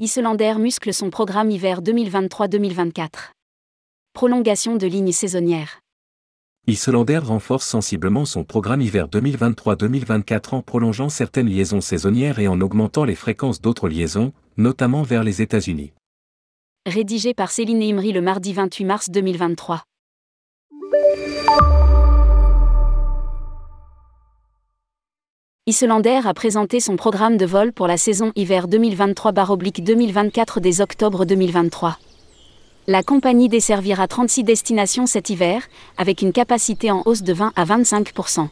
Islander muscle son programme hiver 2023-2024. Prolongation de lignes saisonnières. Islander renforce sensiblement son programme hiver 2023-2024 en prolongeant certaines liaisons saisonnières et en augmentant les fréquences d'autres liaisons, notamment vers les États-Unis. Rédigé par Céline Imri le mardi 28 mars 2023. Islander a présenté son programme de vol pour la saison hiver 2023-2024 dès octobre 2023. La compagnie desservira 36 destinations cet hiver, avec une capacité en hausse de 20 à 25%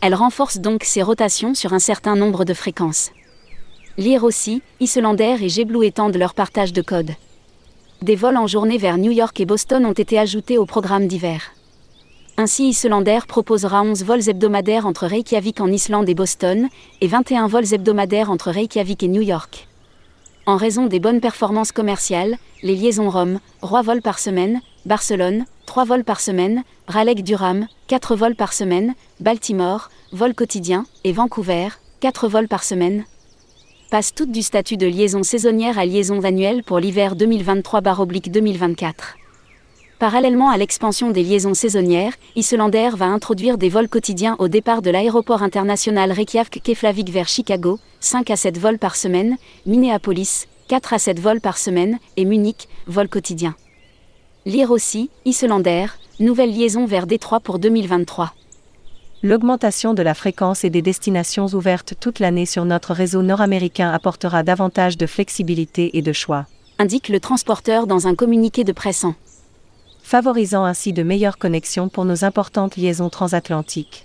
Elle renforce donc ses rotations sur un certain nombre de fréquences. Lire aussi, Islander et JetBlue étendent leur partage de code. Des vols en journée vers New York et Boston ont été ajoutés au programme d'hiver. Ainsi Islander proposera 11 vols hebdomadaires entre Reykjavik en Islande et Boston, et 21 vols hebdomadaires entre Reykjavik et New York. En raison des bonnes performances commerciales, les liaisons Rome, 3 vols par semaine, Barcelone, 3 vols par semaine, Raleigh-Durham, 4 vols par semaine, Baltimore, vol quotidien, et Vancouver, 4 vols par semaine, passent toutes du statut de liaison saisonnière à liaison annuelle pour l'hiver 2023-2024. Parallèlement à l'expansion des liaisons saisonnières, Islander va introduire des vols quotidiens au départ de l'aéroport international Reykjavik-Keflavik vers Chicago, 5 à 7 vols par semaine, Minneapolis, 4 à 7 vols par semaine, et Munich, vol quotidien. Lire aussi, Islander, nouvelle liaison vers Détroit pour 2023. L'augmentation de la fréquence et des destinations ouvertes toute l'année sur notre réseau nord-américain apportera davantage de flexibilité et de choix. Indique le transporteur dans un communiqué de presse favorisant ainsi de meilleures connexions pour nos importantes liaisons transatlantiques.